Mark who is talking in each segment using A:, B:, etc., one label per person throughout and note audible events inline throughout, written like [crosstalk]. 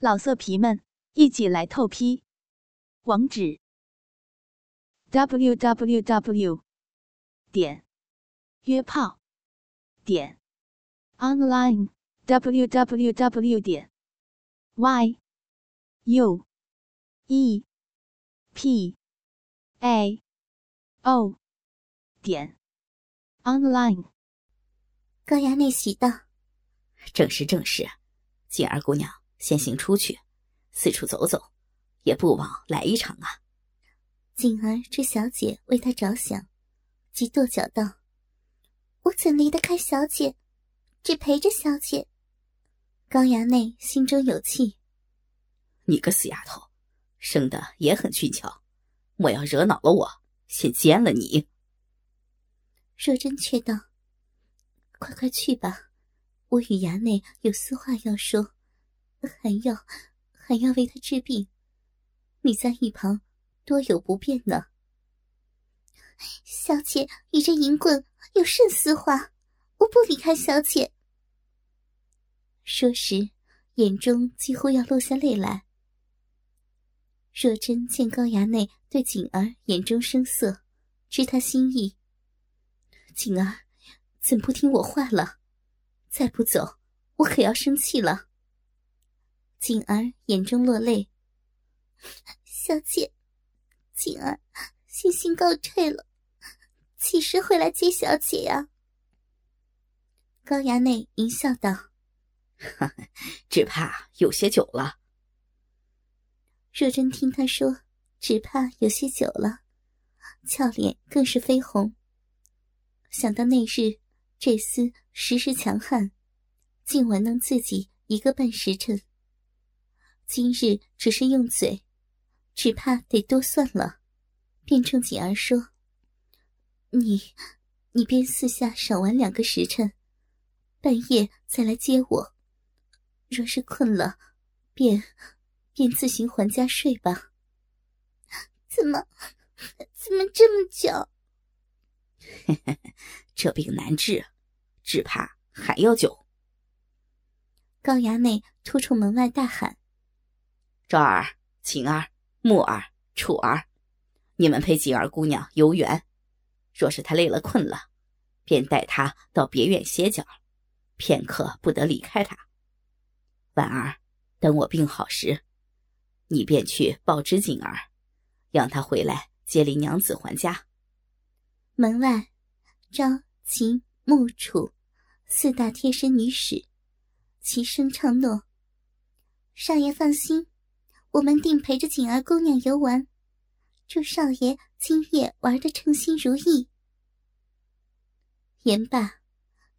A: 老色皮们，一起来透批！网址：w w w 点约炮点 online w w w 点 y u e p a o 点 online。
B: 高衙内喜道：“
C: 正是正是，锦儿姑娘。”先行出去，四处走走，也不枉来一场啊！
B: 锦儿知小姐为他着想，即跺脚道：“我怎离得开小姐？只陪着小姐。”高衙内心中有气：“
C: 你个死丫头，生的也很俊俏，莫要惹恼了我，先奸了你。”
B: 若真却道：“快快去吧，我与衙内有私话要说。”还要还要为他治病，你在一旁多有不便呢。小姐与这淫棍有甚私话？我不离开小姐。说时，眼中几乎要落下泪来。若真见高衙内对锦儿眼中生色，知他心意。锦儿，怎不听我话了？再不走，我可要生气了。锦儿眼中落泪，小姐，锦儿信心告退了，几时回来接小姐呀？高衙内淫笑道：“
C: 只怕有些久了。”
B: 若真听他说“只怕有些久了”，俏脸更是绯红。想到那日这厮时时强悍，竟玩弄自己一个半时辰。今日只是用嘴，只怕得多算了。便冲锦儿说：“你，你便四下少玩两个时辰，半夜再来接我。若是困了，便便自行还家睡吧。”怎么，怎么这么久？[laughs]
C: 这病难治，只怕还要久。
B: 高衙内突出门外大喊。
C: 赵儿、晴儿、木儿、楚儿，你们陪锦儿姑娘游园。若是她累了困了，便带她到别院歇脚，片刻不得离开她。婉儿，等我病好时，你便去报知锦儿，让她回来接林娘子还家。
B: 门外，赵、秦、木、楚四大贴身女使齐声唱诺：“少爷放心。”我们定陪着锦儿姑娘游玩，祝少爷今夜玩的称心如意。言罢，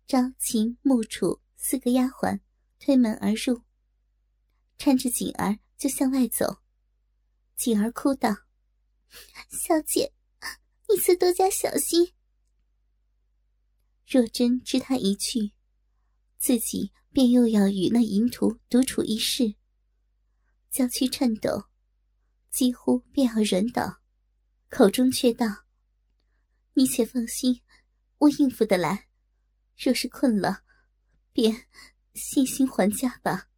B: 朝秦、暮楚四个丫鬟推门而入，搀着锦儿就向外走。锦儿哭道：“小姐，你自多加小心。”若真知他一去，自己便又要与那淫徒独处一室。娇躯颤抖，几乎便要软倒，口中却道：“你且放心，我应付得来。若是困了，便信心还家吧。”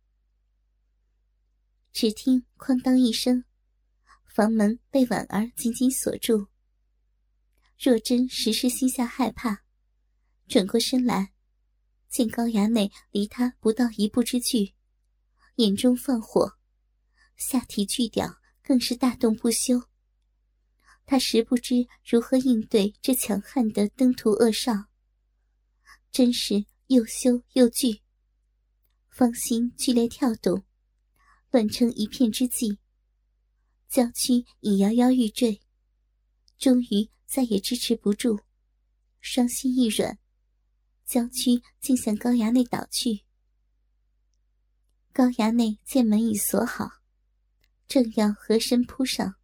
B: 只听“哐当”一声，房门被婉儿紧紧锁住。若真时时心下害怕，转过身来，见高衙内离他不到一步之距，眼中放火。下体巨屌，更是大动不休。他实不知如何应对这强悍的登徒恶少，真是又羞又惧，芳心剧烈跳动，乱成一片之际，娇躯已摇摇欲坠，终于再也支持不住，双膝一软，娇躯竟向高衙内倒去。高衙内见门已锁好。正要合身扑上，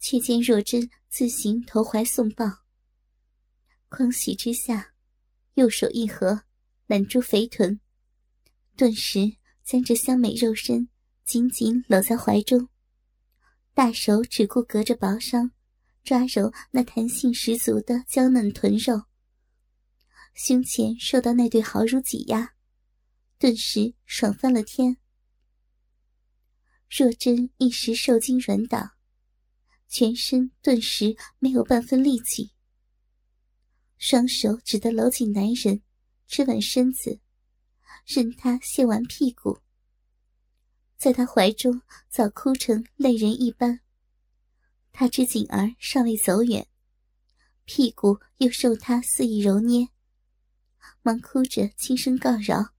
B: 却见若真自行投怀送抱。狂喜之下，右手一合，揽住肥臀，顿时将这香美肉身紧紧搂在怀中，大手只顾隔着薄纱抓揉那弹性十足的娇嫩臀肉，胸前受到那对好乳挤压，顿时爽翻了天。若真一时受惊软倒，全身顿时没有半分力气，双手只得搂紧男人，支稳身子，任他卸完屁股，在他怀中早哭成泪人一般。他知景儿尚未走远，屁股又受他肆意揉捏，忙哭着轻声告饶：“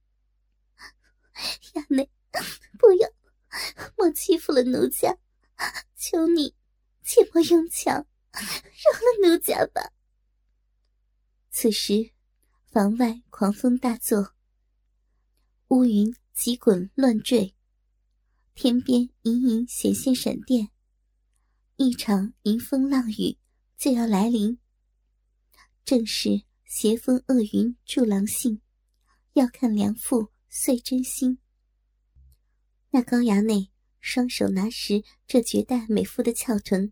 B: [laughs] 亚内，不要！”欺负了奴家，求你切莫用强，饶了奴家吧。此时，房外狂风大作，乌云急滚乱坠，天边隐隐显现闪电，一场迎风浪雨就要来临。正是邪风恶云助狼性，要看良妇碎真心。那高衙内双手拿实这绝代美妇的翘臀，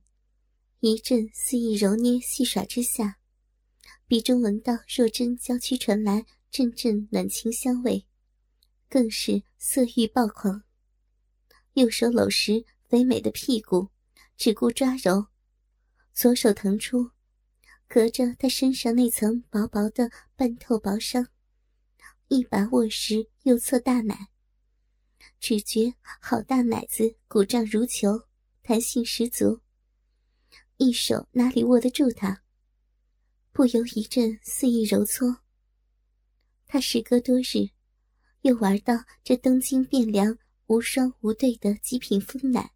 B: 一阵肆意揉捏戏耍之下，鼻中闻到若真娇躯传来阵阵暖情香味，更是色欲爆狂。右手搂实肥美的屁股，只顾抓揉；左手腾出，隔着她身上那层薄薄的半透薄纱，一把握实右侧大奶。只觉好大奶子鼓胀如球，弹性十足。一手哪里握得住他？不由一阵肆意揉搓。他时隔多日，又玩到这东京汴梁无双无对的极品丰奶，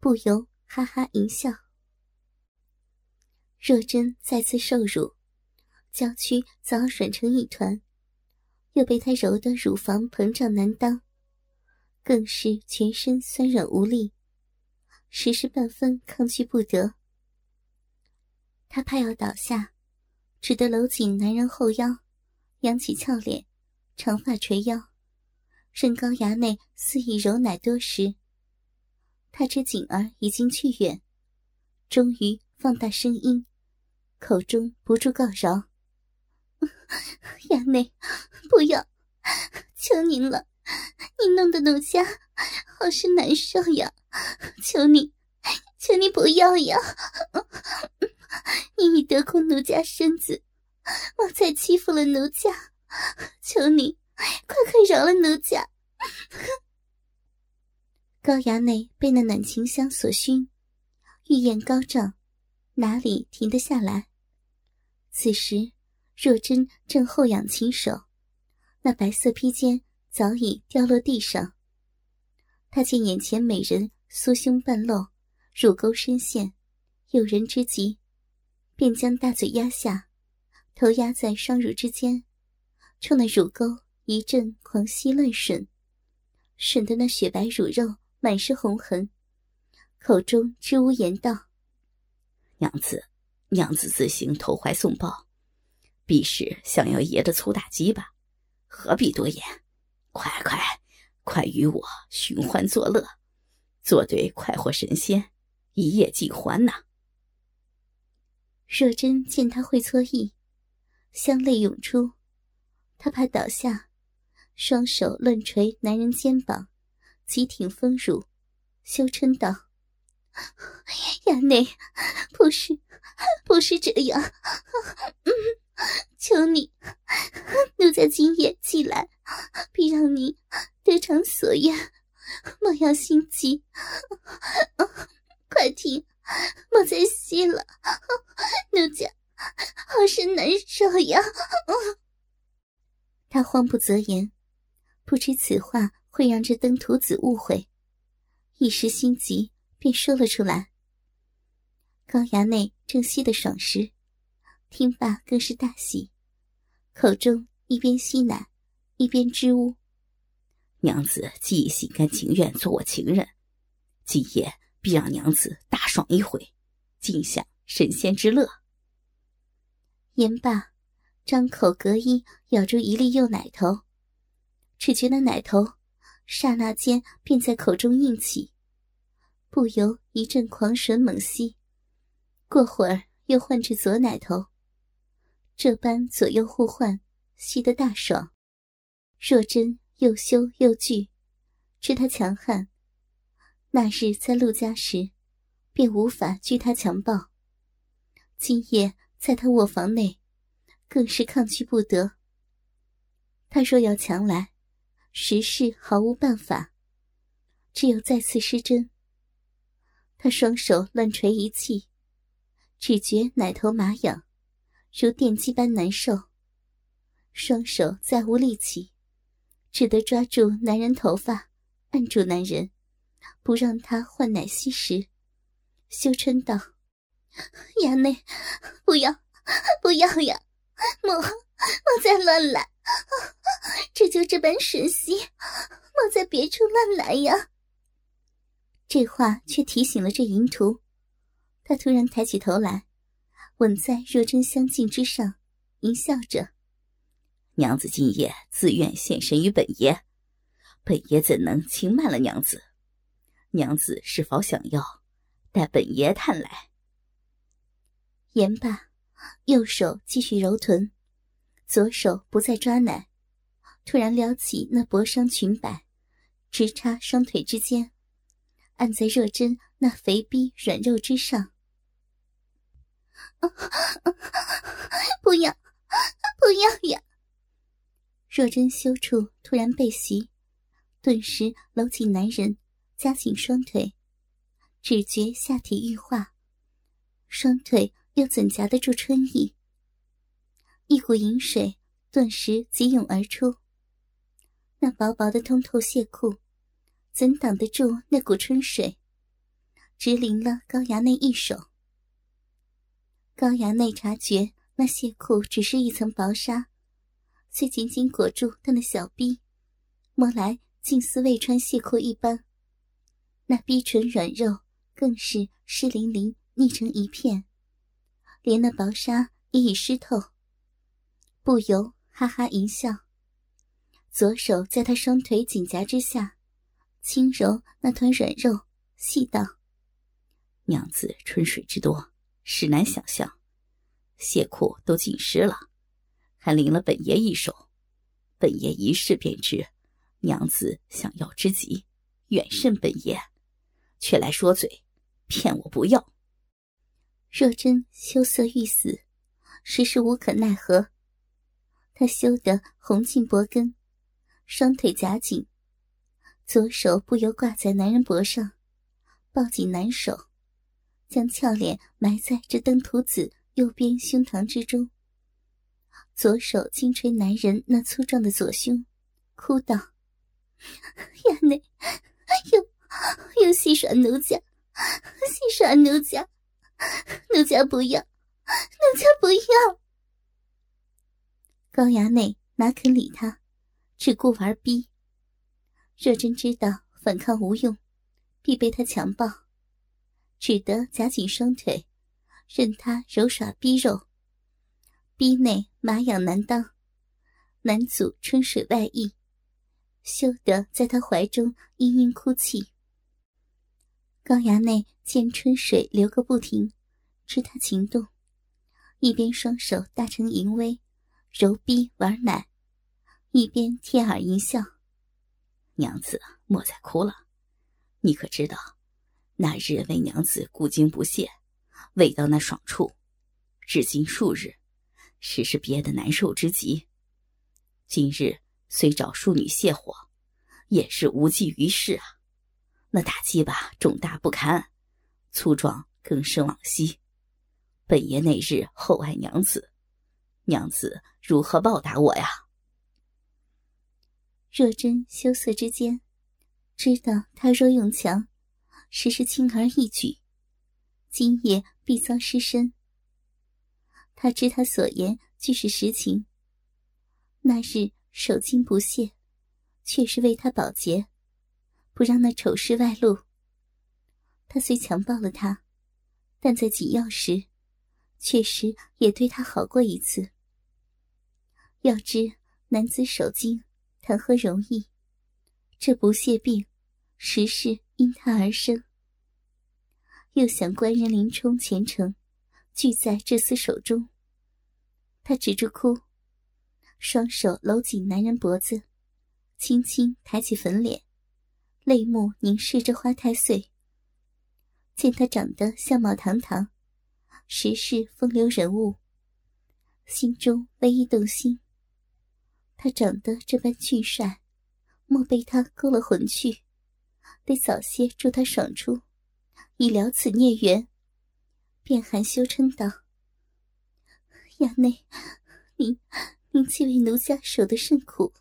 B: 不由哈哈一笑。若真再次受辱，娇躯早软成一团，又被他揉得乳房膨胀难当。更是全身酸软无力，时时半分抗拒不得。他怕要倒下，只得搂紧男人后腰，扬起俏脸，长发垂腰，任高衙内肆意揉奶多时。他知景儿已经去远，终于放大声音，口中不住告饶：“ [laughs] 衙内，不要，求您了。”你弄得奴家好是难受呀！求你，求你不要呀！你已得空奴家身子，莫再欺负了奴家！求你，快快饶了奴家！高衙内被那暖情香所熏，欲焰高涨，哪里停得下来？此时，若真正后仰琴手，那白色披肩。早已掉落地上。他见眼前美人酥胸半露，乳沟深陷，诱人之极，便将大嘴压下，头压在双乳之间，冲那乳沟一阵狂吸乱吮，吮得那雪白乳肉满是红痕，口中支吾言道：“
C: 娘子，娘子自行投怀送抱，必是想要爷的粗大鸡吧？何必多言？”快快，快与我寻欢作乐，做对快活神仙，一夜尽欢呐！
B: 若真见他会错意，香泪涌出，他怕倒下，双手乱捶男人肩膀，急挺丰乳，羞嗔道：“ [laughs] 衙内，不是，不是这样，[laughs] 求你，[laughs] 奴家今夜起来。”必让你得偿所愿，莫要心急。[laughs] 快停，莫再吸了，奴家好是难受呀。他慌不择言，不知此话会让这登徒子误会，一时心急，便说了出来。高衙内正吸得爽时，听罢更是大喜，口中一边吸奶。一边支吾，
C: 娘子既心甘情愿做我情人，今夜必让娘子大爽一回，尽享神仙之乐。
B: 言罢，张口隔衣咬住一粒幼奶头，只觉那奶头刹那间便在口中硬起，不由一阵狂吮猛吸。过会儿又换至左奶头，这般左右互换，吸得大爽。若真又羞又惧，知他强悍，那日在陆家时，便无法拒他强暴。今夜在他卧房内，更是抗拒不得。他若要强来，实是毫无办法，只有再次失真。他双手乱捶一气，只觉奶头麻痒，如电击般难受。双手再无力气，只得抓住男人头发，按住男人，不让他换奶吸食。羞嗔道：“ [laughs] 衙内，不要，[laughs] 不要呀！莫莫再乱来，[laughs] 这就这般吮吸，莫在别处乱来呀！”这话却提醒了这淫徒，他突然抬起头来，吻在若真香颈之上，淫笑着。
C: 娘子今夜自愿献身于本爷，本爷怎能轻慢了娘子？娘子是否想要待本爷探来？
B: 言罢，右手继续揉臀，左手不再抓奶，突然撩起那薄裳裙摆，直插双腿之间，按在若真那肥逼软肉之上。[laughs] 不要，[laughs] 不要呀！若真羞处突然被袭，顿时搂紧男人，夹紧双腿，只觉下体欲化，双腿又怎夹得住春意？一股淫水顿时急涌而出，那薄薄的通透亵裤怎挡得住那股春水？直淋了高衙内一手。高衙内察觉那亵裤只是一层薄纱。却紧紧裹住他那小臂，摸来竟似未穿亵裤一般。那逼唇软肉更是湿淋淋，腻成一片，连那薄纱也已湿透。不由哈哈一笑，左手在他双腿紧夹之下，轻揉那团软肉，细道：“
C: 娘子春水之多，实难想象，亵裤都浸湿了。”还淋了本爷一手，本爷一试便知，娘子想要之极，远胜本爷，却来说嘴，骗我不要。
B: 若真羞涩欲死，实是无可奈何。她羞得红尽脖根，双腿夹紧，左手不由挂在男人脖上，抱紧男手，将俏脸埋在这登徒子右边胸膛之中。左手轻捶男人那粗壮的左胸，哭道：“衙内，又又戏耍奴家，戏耍奴家，奴家不要，奴家不要。”高衙内哪肯理他，只顾玩逼。若真知道反抗无用，必被他强暴，只得夹紧双腿，任他揉耍逼肉。逼内麻痒难当，男祖春水外溢，羞得在他怀中嘤嘤哭泣。高衙内见春水流个不停，知他情动，一边双手搭成淫威，揉逼玩奶，一边贴耳淫笑：“
C: 娘子莫再哭了，你可知道，那日为娘子故精不懈，未到那爽处，至今数日。”实是憋得难受之极。今日虽找庶女泄火，也是无济于事啊！那大鸡巴肿大不堪，粗壮更胜往昔。本爷那日厚爱娘子，娘子如何报答我呀？
B: 若真羞涩之间，知道他若用强，实是轻而易举，今夜必遭失身。他知他所言俱是实情。那日手筋不懈，却是为他保洁，不让那丑事外露。他虽强暴了他，但在紧要时，确实也对他好过一次。要知男子手筋谈何容易，这不屑病，实是因他而生。又想官人林冲前程。聚在这厮手中，他止住哭，双手搂紧男人脖子，轻轻抬起粉脸，泪目凝视着花太岁。见他长得相貌堂堂，实是风流人物，心中微一动心。他长得这般俊帅，莫被他勾了魂去，得早些助他爽出，以了此孽缘。便含羞嗔道：“衙内，您您既为奴家守得甚苦，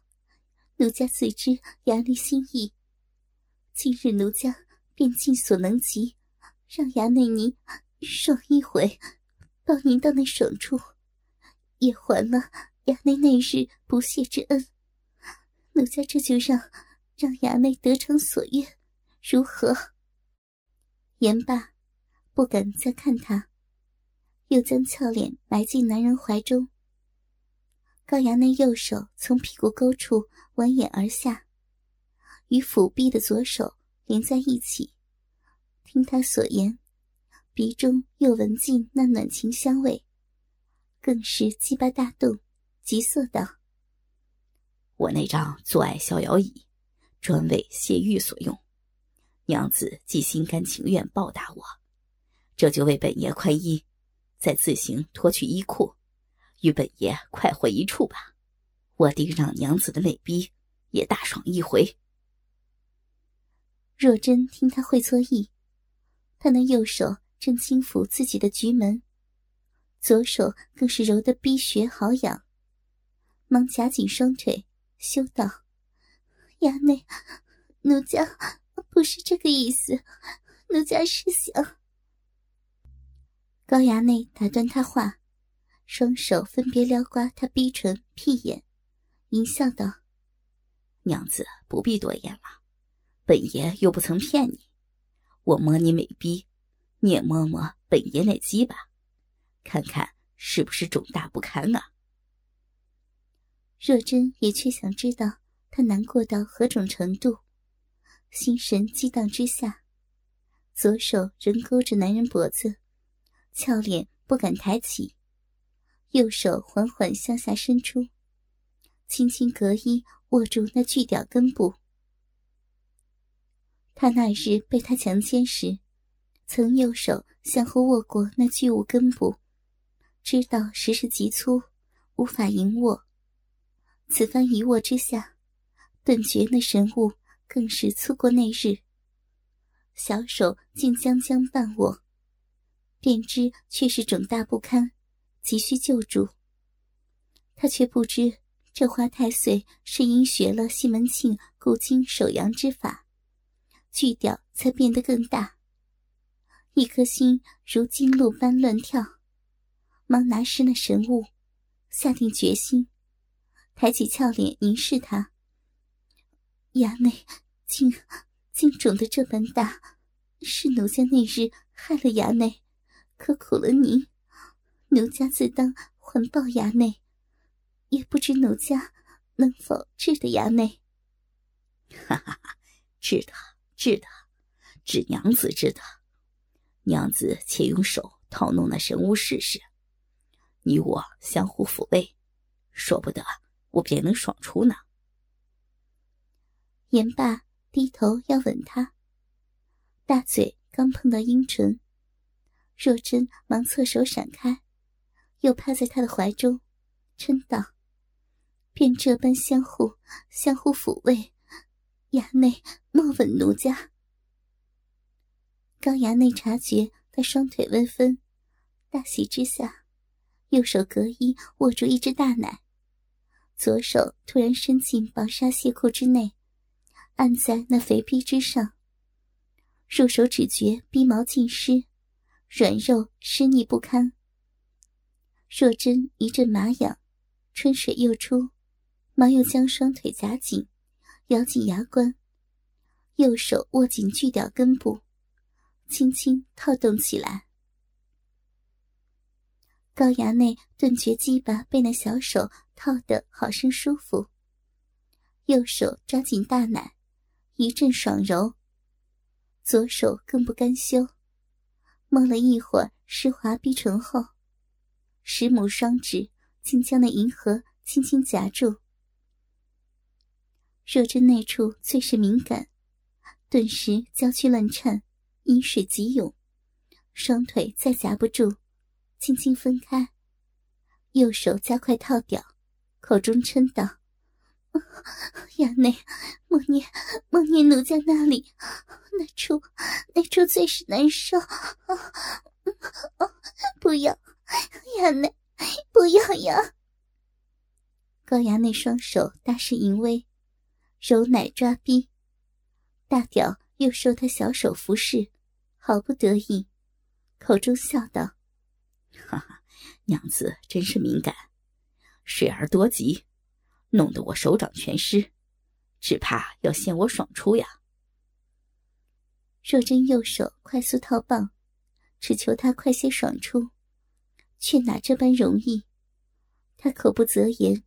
B: 奴家自知衙内心意。今日奴家便尽所能及，让衙内您爽一回，抱您到那爽处，也还了衙内那日不谢之恩。奴家这就让让衙内得偿所愿，如何？”言罢。不敢再看他，又将俏脸埋进男人怀中。高衙内右手从屁股沟处蜿蜒而下，与腹壁的左手连在一起。听他所言，鼻中又闻进那暖情香味，更是鸡巴大动，急色道：“
C: 我那张做爱逍遥椅，专为泄欲所用。娘子既心甘情愿报答我。”这就为本爷宽衣，再自行脱去衣裤，与本爷快活一处吧。我定让娘子的美逼也大爽一回。
B: 若真听他会错意，他那右手正轻抚自己的菊门，左手更是揉得逼穴好痒，忙夹紧双腿，羞道：“衙内，奴家不是这个意思，奴家是想……”高衙内打断他话，双手分别撩刮他逼唇、屁眼，淫笑道：“
C: 娘子不必多言了，本爷又不曾骗你。我摸你美逼，你也摸摸本爷那鸡巴，看看是不是肿大不堪啊？”
B: 若真也却想知道他难过到何种程度，心神激荡之下，左手仍勾着男人脖子。俏脸不敢抬起，右手缓缓向下伸出，轻轻隔衣握住那巨屌根部。他那日被他强奸时，曾右手向后握过那巨物根部，知道实是极粗，无法盈握。此番一握之下，顿觉那神物更是粗过那日，小手竟将将半握。便知却是肿大不堪，急需救助。他却不知这花太岁是因学了西门庆固精守阳之法，巨屌才变得更大。一颗心如金鹿般乱跳，忙拿湿那神物，下定决心，抬起俏脸凝视他。衙内竟竟肿得这般大，是奴家那日害了衙内。可苦了您，奴家自当还报衙内，也不知奴家能否治得衙内。[laughs]
C: 哈哈哈，治得，治得，治娘子治得。娘子且用手套弄那神物试试，你我相互抚慰，说不得我便能爽出呢。
B: 言罢，低头要吻他，大嘴刚碰到阴唇。若真忙侧手闪开，又趴在他的怀中，嗔道：“便这般相互相互抚慰，衙内莫吻奴家。”高衙内察觉他双腿温分，大喜之下，右手隔衣握住一只大奶，左手突然伸进薄纱亵裤之内，按在那肥逼之上，入手只觉逼毛尽湿。软肉湿腻不堪，若真一阵麻痒，春水又出，忙又将双腿夹紧，咬紧牙关，右手握紧巨屌根部，轻轻套动起来。高衙内顿觉鸡巴被那小手套得好生舒服，右手抓紧大奶，一阵爽揉，左手更不甘休。摸了一会儿湿滑逼唇后，十母双指竟将那银河轻轻夹住。若真那处最是敏感，顿时娇躯乱颤，阴水急涌，双腿再夹不住，轻轻分开，右手加快套屌，口中嗔道：“ [laughs] 衙内，莫念莫念奴家那里，那处那处最是难受，[laughs] 不要，衙内，不要呀！”高衙内双手大势淫威，揉奶抓逼，大屌又受他小手服侍，毫不得意，口中笑道：“ [laughs]
C: 哈哈，娘子真是敏感，水儿多急，弄得我手掌全湿，只怕要嫌我爽出呀。”
B: 若真右手快速套棒，只求他快些爽出，却哪这般容易？他口不择言。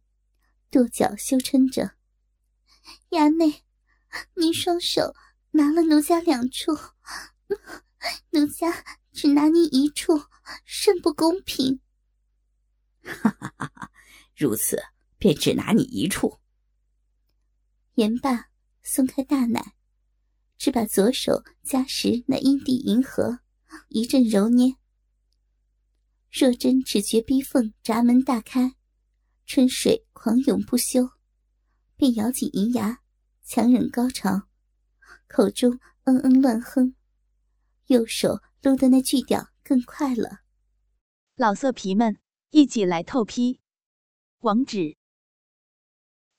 B: 跺脚羞嗔着：“衙内，您双手拿了奴家两处，奴家只拿您一处，甚不公平。[laughs] ”
C: 哈哈哈哈！如此便只拿你一处。
B: 言罢，松开大奶，只把左手夹实那阴蒂银河，一阵揉捏。若真只觉逼缝闸门大开。春水狂涌不休，便咬紧银牙，强忍高潮，口中嗯嗯乱哼，右手撸的那巨屌更快了。
A: 老色皮们，一起来透批！网址